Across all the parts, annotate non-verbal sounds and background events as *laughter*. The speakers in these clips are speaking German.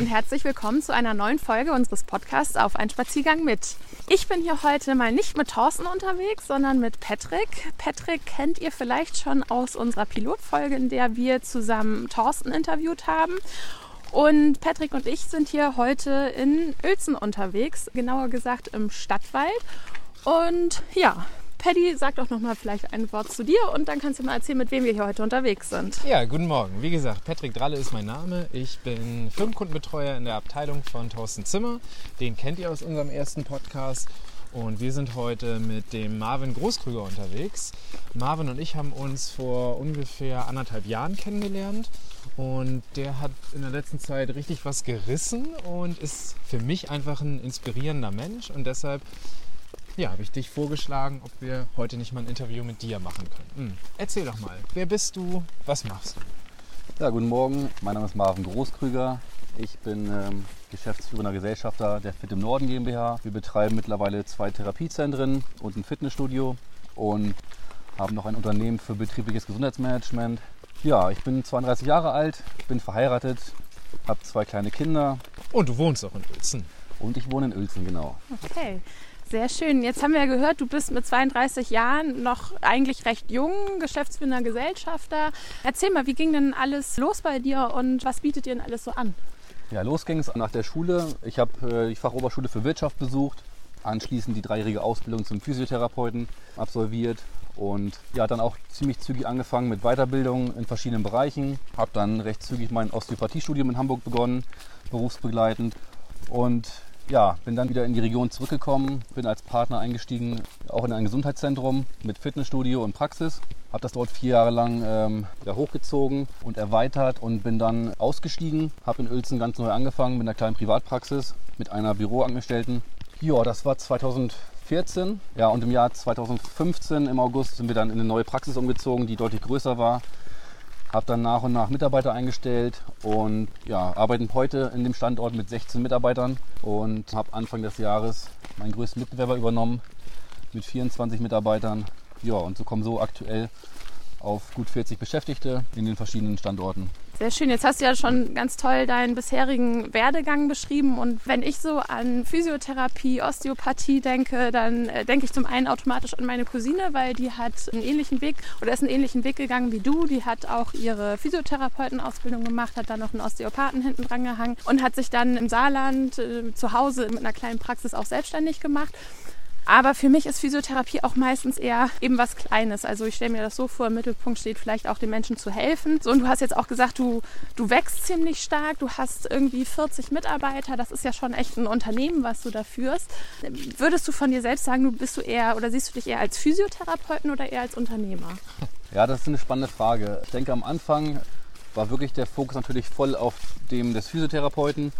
und herzlich willkommen zu einer neuen Folge unseres Podcasts auf einen Spaziergang mit. Ich bin hier heute mal nicht mit Thorsten unterwegs, sondern mit Patrick. Patrick kennt ihr vielleicht schon aus unserer Pilotfolge, in der wir zusammen Thorsten interviewt haben. Und Patrick und ich sind hier heute in Uelzen unterwegs, genauer gesagt im Stadtwald. Und ja, Paddy, sag doch noch mal vielleicht ein Wort zu dir und dann kannst du mal erzählen, mit wem wir hier heute unterwegs sind. Ja, guten Morgen. Wie gesagt, Patrick Dralle ist mein Name. Ich bin Firmenkundenbetreuer in der Abteilung von Thorsten Zimmer. Den kennt ihr aus unserem ersten Podcast. Und wir sind heute mit dem Marvin Großkrüger unterwegs. Marvin und ich haben uns vor ungefähr anderthalb Jahren kennengelernt. Und der hat in der letzten Zeit richtig was gerissen und ist für mich einfach ein inspirierender Mensch. Und deshalb ja, habe ich dich vorgeschlagen, ob wir heute nicht mal ein Interview mit dir machen können. Hm. Erzähl doch mal, wer bist du, was machst du? Ja, guten Morgen, mein Name ist Marvin Großkrüger. Ich bin ähm, geschäftsführender Gesellschafter der Fit im Norden GmbH. Wir betreiben mittlerweile zwei Therapiezentren und ein Fitnessstudio und haben noch ein Unternehmen für betriebliches Gesundheitsmanagement. Ja, ich bin 32 Jahre alt, bin verheiratet, habe zwei kleine Kinder. Und du wohnst auch in Uelzen. Und ich wohne in Uelzen, genau. Okay. Sehr schön. Jetzt haben wir ja gehört, du bist mit 32 Jahren noch eigentlich recht jung, geschäftsführender Gesellschafter. Erzähl mal, wie ging denn alles los bei dir und was bietet ihr denn alles so an? Ja, los ging es nach der Schule. Ich habe äh, die Fachoberschule für Wirtschaft besucht, anschließend die dreijährige Ausbildung zum Physiotherapeuten absolviert und ja, dann auch ziemlich zügig angefangen mit Weiterbildung in verschiedenen Bereichen. Habe dann recht zügig mein Osteopathiestudium in Hamburg begonnen, berufsbegleitend und ja, bin dann wieder in die Region zurückgekommen, bin als Partner eingestiegen, auch in ein Gesundheitszentrum mit Fitnessstudio und Praxis. Habe das dort vier Jahre lang ähm, hochgezogen und erweitert und bin dann ausgestiegen. Habe in Uelzen ganz neu angefangen mit einer kleinen Privatpraxis, mit einer Büroangestellten. Ja, das war 2014. Ja, und im Jahr 2015 im August sind wir dann in eine neue Praxis umgezogen, die deutlich größer war habe dann nach und nach Mitarbeiter eingestellt und ja, arbeiten heute in dem Standort mit 16 Mitarbeitern und habe Anfang des Jahres meinen größten Mitbewerber übernommen mit 24 Mitarbeitern. Ja, und so kommen so aktuell auf gut 40 Beschäftigte in den verschiedenen Standorten. Sehr schön. Jetzt hast du ja schon ganz toll deinen bisherigen Werdegang beschrieben. Und wenn ich so an Physiotherapie, Osteopathie denke, dann äh, denke ich zum einen automatisch an meine Cousine, weil die hat einen ähnlichen Weg oder ist einen ähnlichen Weg gegangen wie du. Die hat auch ihre Physiotherapeutenausbildung gemacht, hat dann noch einen Osteopathen hinten dran gehangen und hat sich dann im Saarland äh, zu Hause mit einer kleinen Praxis auch selbstständig gemacht. Aber für mich ist Physiotherapie auch meistens eher eben was Kleines. Also ich stelle mir das so vor, im Mittelpunkt steht vielleicht auch den Menschen zu helfen. So, und du hast jetzt auch gesagt, du, du wächst ziemlich stark, du hast irgendwie 40 Mitarbeiter. Das ist ja schon echt ein Unternehmen, was du da führst. Würdest du von dir selbst sagen, du bist du eher oder siehst du dich eher als Physiotherapeuten oder eher als Unternehmer? *laughs* Ja, das ist eine spannende Frage. Ich denke, am Anfang war wirklich der Fokus natürlich voll auf dem des Physiotherapeuten.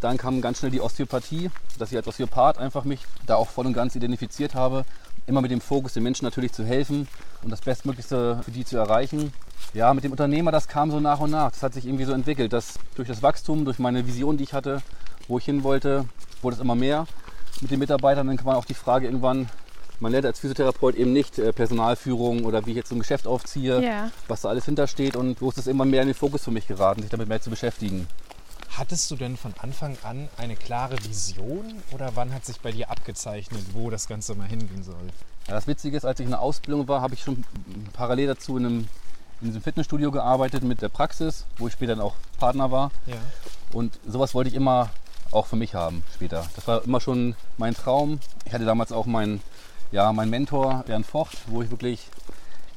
Dann kam ganz schnell die Osteopathie, dass ich als Osteopath einfach mich da auch voll und ganz identifiziert habe. Immer mit dem Fokus, den Menschen natürlich zu helfen und das Bestmöglichste für die zu erreichen. Ja, mit dem Unternehmer, das kam so nach und nach. Das hat sich irgendwie so entwickelt, dass durch das Wachstum, durch meine Vision, die ich hatte, wo ich hin wollte, wurde es immer mehr. Mit den Mitarbeitern dann kam auch die Frage irgendwann, man lernt als Physiotherapeut eben nicht äh, Personalführung oder wie ich jetzt so ein Geschäft aufziehe, yeah. was da alles hintersteht. Und so ist es immer mehr in den Fokus für mich geraten, sich damit mehr zu beschäftigen. Hattest du denn von Anfang an eine klare Vision oder wann hat sich bei dir abgezeichnet, wo das Ganze mal hingehen soll? Ja, das Witzige ist, als ich in der Ausbildung war, habe ich schon parallel dazu in einem, in diesem Fitnessstudio gearbeitet mit der Praxis, wo ich später dann auch Partner war. Ja. Und sowas wollte ich immer auch für mich haben später. Das war immer schon mein Traum. Ich hatte damals auch meinen ja, mein Mentor Bernd Vocht, wo ich wirklich,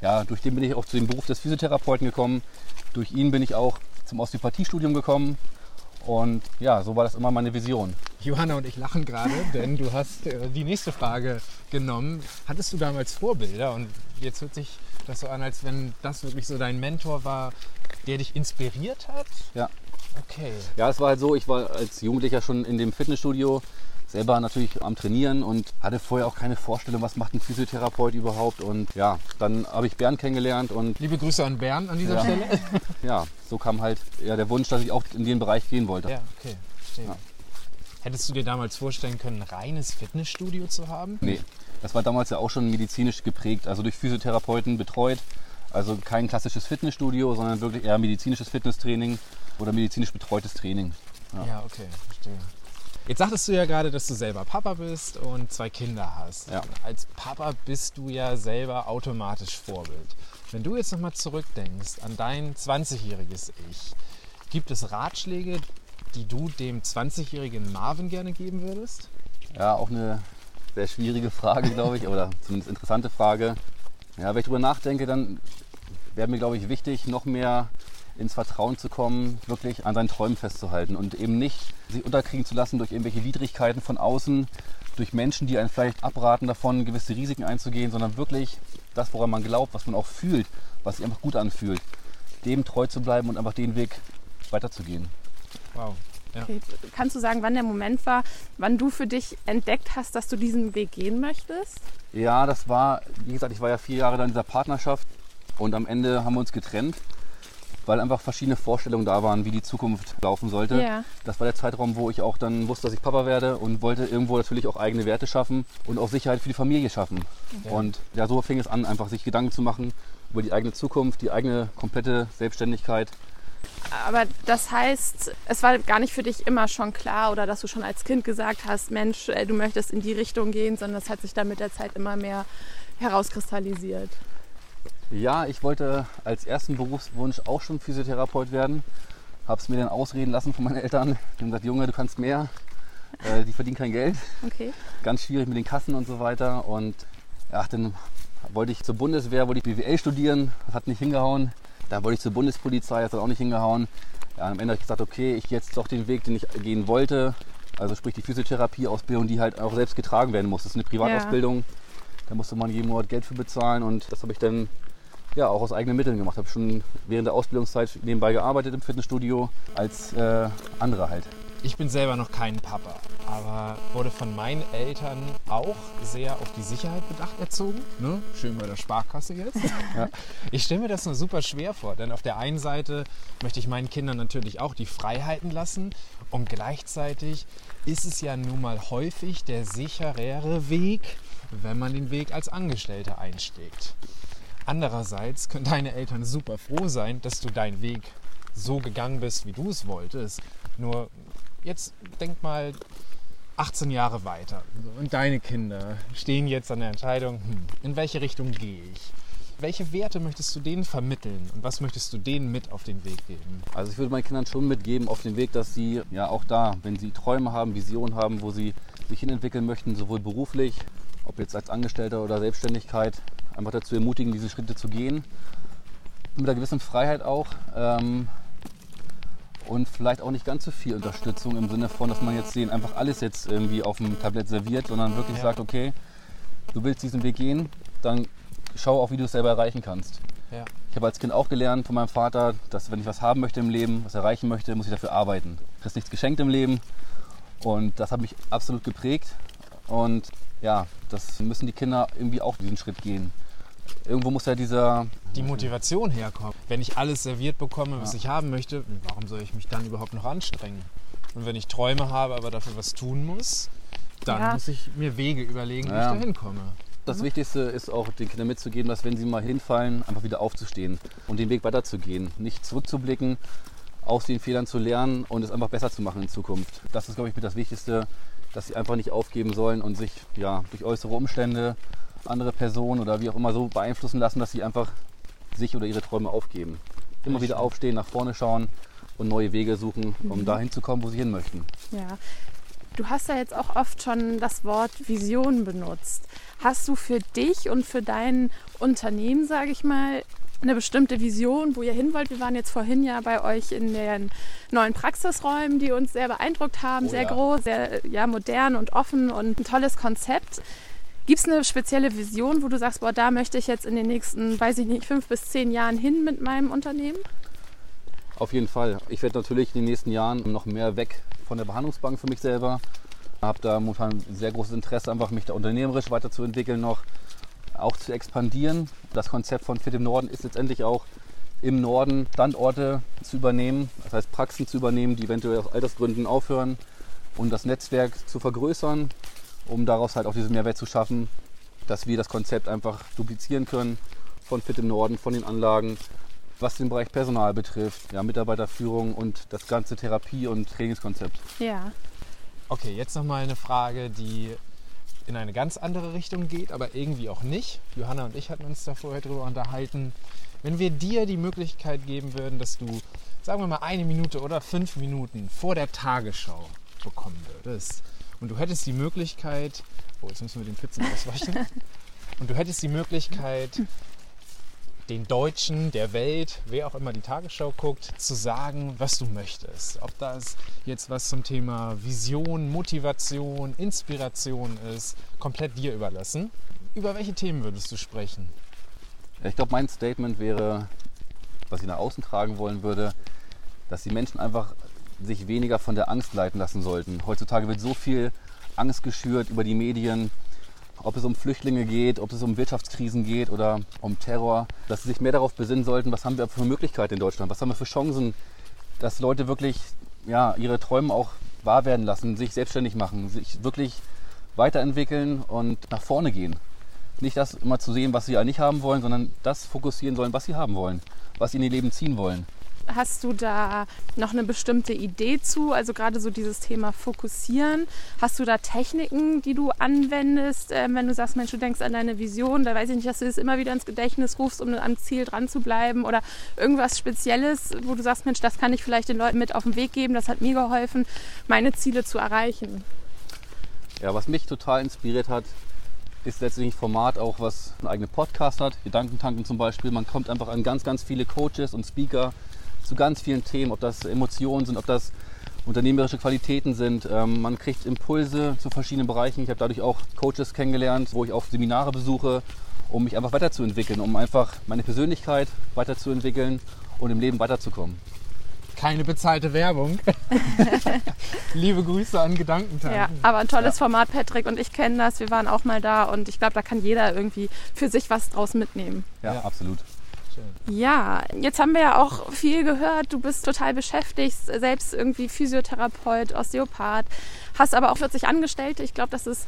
ja, durch den bin ich auch zu dem Beruf des Physiotherapeuten gekommen. Durch ihn bin ich auch zum Osteopathiestudium gekommen und ja, so war das immer meine Vision. Johanna und ich lachen gerade, *laughs* denn du hast äh, die nächste Frage genommen. Hattest du damals Vorbilder? Und jetzt hört sich das so an, als wenn das wirklich so dein Mentor war, der dich inspiriert hat? Ja. Okay. Ja, es war halt so, ich war als Jugendlicher schon in dem Fitnessstudio selber natürlich am Trainieren und hatte vorher auch keine Vorstellung, was macht ein Physiotherapeut überhaupt. Und ja, dann habe ich Bernd kennengelernt und. Liebe Grüße an Bernd an dieser ja. Stelle. *laughs* ja, so kam halt ja, der Wunsch, dass ich auch in den Bereich gehen wollte. Ja, okay. Ja. Hättest du dir damals vorstellen können, ein reines Fitnessstudio zu haben? Nee, das war damals ja auch schon medizinisch geprägt, also durch Physiotherapeuten betreut. Also kein klassisches Fitnessstudio, sondern wirklich eher medizinisches Fitnesstraining oder medizinisch betreutes Training. Ja, ja okay, verstehe. Jetzt sagtest du ja gerade, dass du selber Papa bist und zwei Kinder hast. Ja. Als Papa bist du ja selber automatisch Vorbild. Wenn du jetzt nochmal zurückdenkst an dein 20-jähriges Ich, gibt es Ratschläge, die du dem 20-jährigen Marvin gerne geben würdest? Ja, auch eine sehr schwierige Frage, glaube ich, oder zumindest interessante Frage. Ja, wenn ich darüber nachdenke, dann wäre mir, glaube ich, wichtig, noch mehr ins Vertrauen zu kommen, wirklich an seinen Träumen festzuhalten und eben nicht sich unterkriegen zu lassen durch irgendwelche Widrigkeiten von außen, durch Menschen, die einen vielleicht abraten davon, gewisse Risiken einzugehen, sondern wirklich das, woran man glaubt, was man auch fühlt, was sich einfach gut anfühlt, dem treu zu bleiben und einfach den Weg weiterzugehen. Wow. Ja. Okay. Kannst du sagen, wann der Moment war, wann du für dich entdeckt hast, dass du diesen Weg gehen möchtest? Ja, das war, wie gesagt, ich war ja vier Jahre in dieser Partnerschaft und am Ende haben wir uns getrennt, weil einfach verschiedene Vorstellungen da waren, wie die Zukunft laufen sollte. Ja. Das war der Zeitraum, wo ich auch dann wusste, dass ich Papa werde und wollte irgendwo natürlich auch eigene Werte schaffen und auch Sicherheit für die Familie schaffen. Ja. Und ja, so fing es an, einfach sich Gedanken zu machen über die eigene Zukunft, die eigene komplette Selbstständigkeit aber das heißt, es war gar nicht für dich immer schon klar oder dass du schon als Kind gesagt hast, Mensch, du möchtest in die Richtung gehen, sondern es hat sich dann mit der Zeit immer mehr herauskristallisiert. Ja, ich wollte als ersten Berufswunsch auch schon Physiotherapeut werden. Habe es mir dann ausreden lassen von meinen Eltern. Die haben gesagt, Junge, du kannst mehr. Äh, die verdienen kein Geld. Okay. Ganz schwierig mit den Kassen und so weiter. Und ja, dann wollte ich zur Bundeswehr, wollte ich BWL studieren. Das hat nicht hingehauen. Dann wollte ich zur Bundespolizei, das hat auch nicht hingehauen. Ja, am Ende habe ich gesagt, okay, ich gehe jetzt doch den Weg, den ich gehen wollte. Also sprich die Physiotherapie-Ausbildung, die halt auch selbst getragen werden muss. Das ist eine Privatausbildung. Ja. Da musste man jeden Monat Geld für bezahlen und das habe ich dann ja, auch aus eigenen Mitteln gemacht. Ich Habe schon während der Ausbildungszeit nebenbei gearbeitet im Fitnessstudio als äh, andere halt. Ich bin selber noch kein Papa, aber wurde von meinen Eltern auch sehr auf die Sicherheit bedacht erzogen. Ne? Schön bei der Sparkasse jetzt. *laughs* ja. Ich stelle mir das nur super schwer vor, denn auf der einen Seite möchte ich meinen Kindern natürlich auch die Freiheiten lassen und gleichzeitig ist es ja nun mal häufig der sicherere Weg, wenn man den Weg als Angestellter einschlägt. Andererseits können deine Eltern super froh sein, dass du deinen Weg so gegangen bist, wie du es wolltest. Nur jetzt denk mal 18 Jahre weiter und deine Kinder stehen jetzt an der Entscheidung, hm, in welche Richtung gehe ich? Welche Werte möchtest du denen vermitteln und was möchtest du denen mit auf den Weg geben? Also ich würde meinen Kindern schon mitgeben auf den Weg, dass sie ja auch da, wenn sie Träume haben, Visionen haben, wo sie sich hinentwickeln möchten, sowohl beruflich, ob jetzt als Angestellter oder Selbstständigkeit, einfach dazu ermutigen, diese Schritte zu gehen. Mit einer gewissen Freiheit auch. Ähm, und vielleicht auch nicht ganz so viel Unterstützung im Sinne von, dass man jetzt sehen, einfach alles jetzt irgendwie auf dem Tablett serviert, sondern wirklich ja. sagt, okay, du willst diesen Weg gehen, dann schau auch, wie du es selber erreichen kannst. Ja. Ich habe als Kind auch gelernt von meinem Vater, dass wenn ich was haben möchte im Leben, was erreichen möchte, muss ich dafür arbeiten. Du kriegst nichts geschenkt im Leben und das hat mich absolut geprägt und ja, das müssen die Kinder irgendwie auch diesen Schritt gehen irgendwo muss ja dieser... Die Motivation herkommen. Wenn ich alles serviert bekomme, was ja. ich haben möchte, warum soll ich mich dann überhaupt noch anstrengen? Und wenn ich Träume habe, aber dafür was tun muss, dann ja. muss ich mir Wege überlegen, wie ja. ich da hinkomme. Das Wichtigste ist auch den Kindern mitzugeben, dass wenn sie mal hinfallen, einfach wieder aufzustehen und den Weg weiterzugehen. Nicht zurückzublicken, aus den Fehlern zu lernen und es einfach besser zu machen in Zukunft. Das ist, glaube ich, mit das Wichtigste, dass sie einfach nicht aufgeben sollen und sich ja, durch äußere Umstände andere Personen oder wie auch immer so beeinflussen lassen, dass sie einfach sich oder ihre Träume aufgeben. Immer wieder aufstehen, nach vorne schauen und neue Wege suchen, um mhm. dahin zu kommen, wo sie hin möchten. Ja. Du hast ja jetzt auch oft schon das Wort Vision benutzt. Hast du für dich und für dein Unternehmen, sage ich mal, eine bestimmte Vision, wo ihr hin wollt? Wir waren jetzt vorhin ja bei euch in den neuen Praxisräumen, die uns sehr beeindruckt haben. Oh, sehr ja. groß, sehr ja, modern und offen und ein tolles Konzept. Gibt es eine spezielle Vision, wo du sagst, boah, da möchte ich jetzt in den nächsten, weiß ich nicht, fünf bis zehn Jahren hin mit meinem Unternehmen? Auf jeden Fall. Ich werde natürlich in den nächsten Jahren noch mehr weg von der Behandlungsbank für mich selber. Ich habe da momentan ein sehr großes Interesse, einfach mich da unternehmerisch weiterzuentwickeln, noch auch zu expandieren. Das Konzept von Fit im Norden ist letztendlich auch im Norden Standorte zu übernehmen, das heißt Praxen zu übernehmen, die eventuell aus Altersgründen aufhören und das Netzwerk zu vergrößern um daraus halt auch diesen Mehrwert zu schaffen, dass wir das Konzept einfach duplizieren können von Fit im Norden, von den Anlagen, was den Bereich Personal betrifft, ja, Mitarbeiterführung und das ganze Therapie- und Trainingskonzept. Ja. Okay, jetzt nochmal eine Frage, die in eine ganz andere Richtung geht, aber irgendwie auch nicht. Johanna und ich hatten uns da vorher drüber unterhalten. Wenn wir dir die Möglichkeit geben würden, dass du, sagen wir mal, eine Minute oder fünf Minuten vor der Tagesschau bekommen würdest und du hättest die Möglichkeit, oh, jetzt müssen wir den Pizzen *laughs* ausweichen, und du hättest die Möglichkeit, den Deutschen, der Welt, wer auch immer die Tagesschau guckt, zu sagen, was du möchtest. Ob das jetzt was zum Thema Vision, Motivation, Inspiration ist, komplett dir überlassen. Über welche Themen würdest du sprechen? Ich glaube, mein Statement wäre, was ich nach außen tragen wollen würde, dass die Menschen einfach sich weniger von der Angst leiten lassen sollten. Heutzutage wird so viel Angst geschürt über die Medien, ob es um Flüchtlinge geht, ob es um Wirtschaftskrisen geht oder um Terror, dass sie sich mehr darauf besinnen sollten, was haben wir für Möglichkeiten in Deutschland, was haben wir für Chancen, dass Leute wirklich ja, ihre Träume auch wahr werden lassen, sich selbstständig machen, sich wirklich weiterentwickeln und nach vorne gehen. Nicht das immer zu sehen, was sie ja nicht haben wollen, sondern das fokussieren sollen, was sie haben wollen, was sie in ihr Leben ziehen wollen. Hast du da noch eine bestimmte Idee zu? Also gerade so dieses Thema Fokussieren. Hast du da Techniken, die du anwendest, äh, wenn du sagst, Mensch, du denkst an deine Vision, da weiß ich nicht, dass du das immer wieder ins Gedächtnis rufst, um am Ziel dran zu bleiben oder irgendwas Spezielles, wo du sagst, Mensch, das kann ich vielleicht den Leuten mit auf den Weg geben, das hat mir geholfen, meine Ziele zu erreichen. Ja, was mich total inspiriert hat, ist letztlich ein Format auch, was einen eigenen Podcast hat, Gedankentanken zum Beispiel. Man kommt einfach an ganz, ganz viele Coaches und Speaker, zu ganz vielen Themen, ob das Emotionen sind, ob das unternehmerische Qualitäten sind. Ähm, man kriegt Impulse zu verschiedenen Bereichen. Ich habe dadurch auch Coaches kennengelernt, wo ich auch Seminare besuche, um mich einfach weiterzuentwickeln, um einfach meine Persönlichkeit weiterzuentwickeln und im Leben weiterzukommen. Keine bezahlte Werbung. *laughs* Liebe Grüße an Gedankentanken. Ja, aber ein tolles ja. Format, Patrick und ich kennen das. Wir waren auch mal da und ich glaube, da kann jeder irgendwie für sich was draus mitnehmen. Ja, ja. absolut. Ja, jetzt haben wir ja auch viel gehört. Du bist total beschäftigt, selbst irgendwie Physiotherapeut, Osteopath, hast aber auch 40 Angestellte. Ich glaube, das ist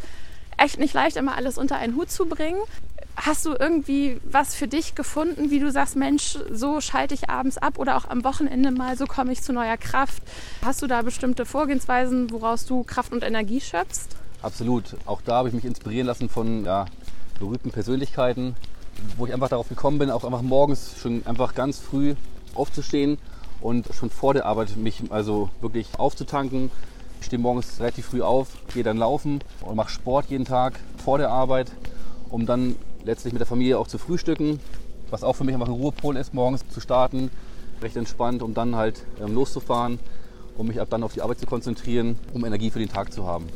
echt nicht leicht, immer alles unter einen Hut zu bringen. Hast du irgendwie was für dich gefunden, wie du sagst, Mensch, so schalte ich abends ab oder auch am Wochenende mal, so komme ich zu neuer Kraft? Hast du da bestimmte Vorgehensweisen, woraus du Kraft und Energie schöpfst? Absolut. Auch da habe ich mich inspirieren lassen von ja, berühmten Persönlichkeiten, wo ich einfach darauf gekommen bin, auch einfach morgens schon einfach ganz früh aufzustehen und schon vor der Arbeit mich also wirklich aufzutanken. Ich stehe morgens relativ früh auf, gehe dann laufen und mache Sport jeden Tag vor der Arbeit, um dann letztlich mit der Familie auch zu frühstücken, was auch für mich einfach ein Ruhepol ist, morgens zu starten, recht entspannt, um dann halt ähm, loszufahren, um mich ab dann auf die Arbeit zu konzentrieren, um Energie für den Tag zu haben.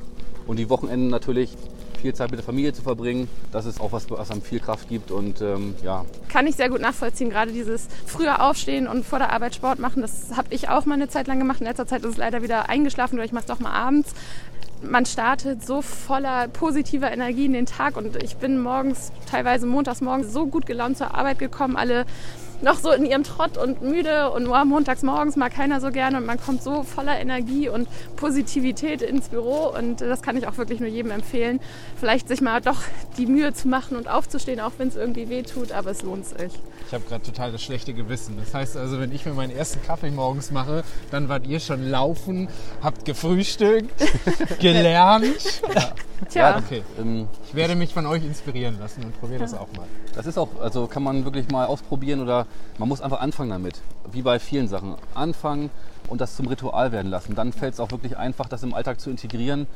Und die Wochenenden natürlich viel Zeit mit der Familie zu verbringen. Das ist auch was, was einem viel Kraft gibt und ähm, ja. Kann ich sehr gut nachvollziehen, gerade dieses früher aufstehen und vor der Arbeit Sport machen. Das habe ich auch mal eine Zeit lang gemacht. In letzter Zeit ist es leider wieder eingeschlafen, oder ich mache es doch mal abends man startet so voller positiver Energie in den Tag und ich bin morgens, teilweise montags morgens so gut gelaunt zur Arbeit gekommen. Alle noch so in ihrem Trott und müde und nur montags morgens mag keiner so gerne und man kommt so voller Energie und Positivität ins Büro und das kann ich auch wirklich nur jedem empfehlen, vielleicht sich mal doch die Mühe zu machen und aufzustehen, auch wenn es irgendwie weh tut, aber es lohnt sich. Ich habe gerade total das schlechte Gewissen. Das heißt also, wenn ich mir meinen ersten Kaffee morgens mache, dann wart ihr schon laufen, habt gefrühstückt, *laughs* gelernt. Ja. Tja. Okay. Ähm, ich werde mich von euch inspirieren lassen und probiere das auch mal. Das ist auch, also kann man wirklich mal ausprobieren oder man muss einfach anfangen damit. Wie bei vielen Sachen. Anfangen und das zum Ritual werden lassen. Dann fällt es auch wirklich einfach, das im Alltag zu integrieren.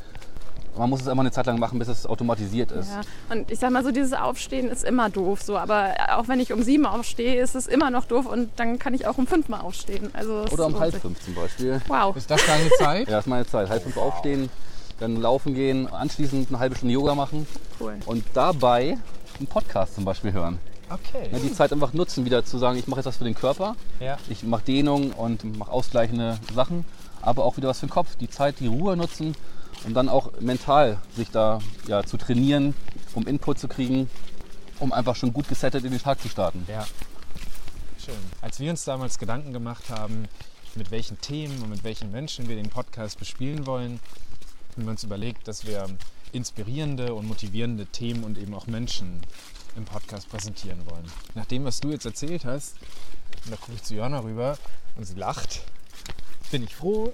Man muss es immer eine Zeit lang machen, bis es automatisiert ist. Ja. Und ich sag mal so, dieses Aufstehen ist immer doof. So. Aber auch wenn ich um sieben aufstehe, ist es immer noch doof und dann kann ich auch um fünf mal aufstehen. Also Oder um halb fünf zum Beispiel. Wow. Ist das deine Zeit? *laughs* ja, das ist meine Zeit. Halb fünf wow. aufstehen, dann laufen gehen, anschließend eine halbe Stunde Yoga machen. Cool. Und dabei einen Podcast zum Beispiel hören. Okay. Ja, die Zeit einfach nutzen, wieder zu sagen, ich mache jetzt was für den Körper. Ja. Ich mache Dehnung und mache ausgleichende Sachen, aber auch wieder was für den Kopf. Die Zeit, die Ruhe nutzen und dann auch mental sich da ja, zu trainieren, um Input zu kriegen, um einfach schon gut gesettet in den Tag zu starten. Ja. Schön. Als wir uns damals Gedanken gemacht haben, mit welchen Themen und mit welchen Menschen wir den Podcast bespielen wollen, haben wir uns überlegt, dass wir inspirierende und motivierende Themen und eben auch Menschen im Podcast präsentieren wollen. Nach dem, was du jetzt erzählt hast, Und da gucke ich zu Johanna rüber und sie lacht. Bin ich froh,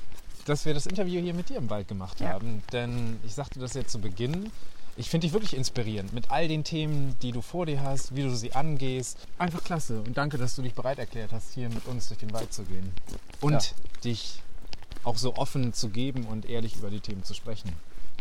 dass wir das Interview hier mit dir im Wald gemacht Ja. haben. Denn ich sagte das jetzt zu Beginn. Ich finde dich wirklich inspirierend mit all den Themen, die du vor dir hast, wie du sie angehst. Einfach klasse. Und danke, dass du dich bereit erklärt hast, hier mit uns durch den Wald zu gehen. Und Ja. dich auch so offen zu geben und ehrlich über die Themen zu sprechen.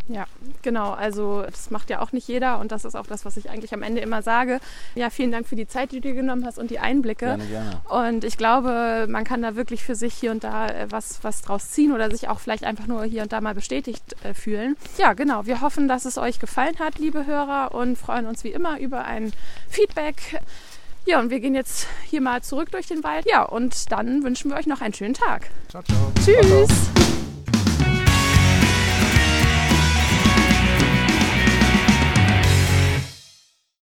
Ja, genau. Also das macht ja auch nicht jeder und das ist auch das, was ich eigentlich am Ende immer sage. Ja, vielen Dank für die Zeit, die du dir genommen hast und die Einblicke. Gerne, gerne. Und ich glaube, man kann da wirklich für sich hier und da äh, was, was draus ziehen oder sich auch vielleicht einfach nur hier und da mal bestätigt äh, fühlen. Ja, genau. Wir hoffen, dass es euch gefallen hat, liebe Hörer, und freuen uns wie immer über ein Feedback. Ja, und wir gehen jetzt hier mal zurück durch den Wald. Ja, und dann wünschen wir euch noch einen schönen Tag. Ciao, ciao. Tschüss!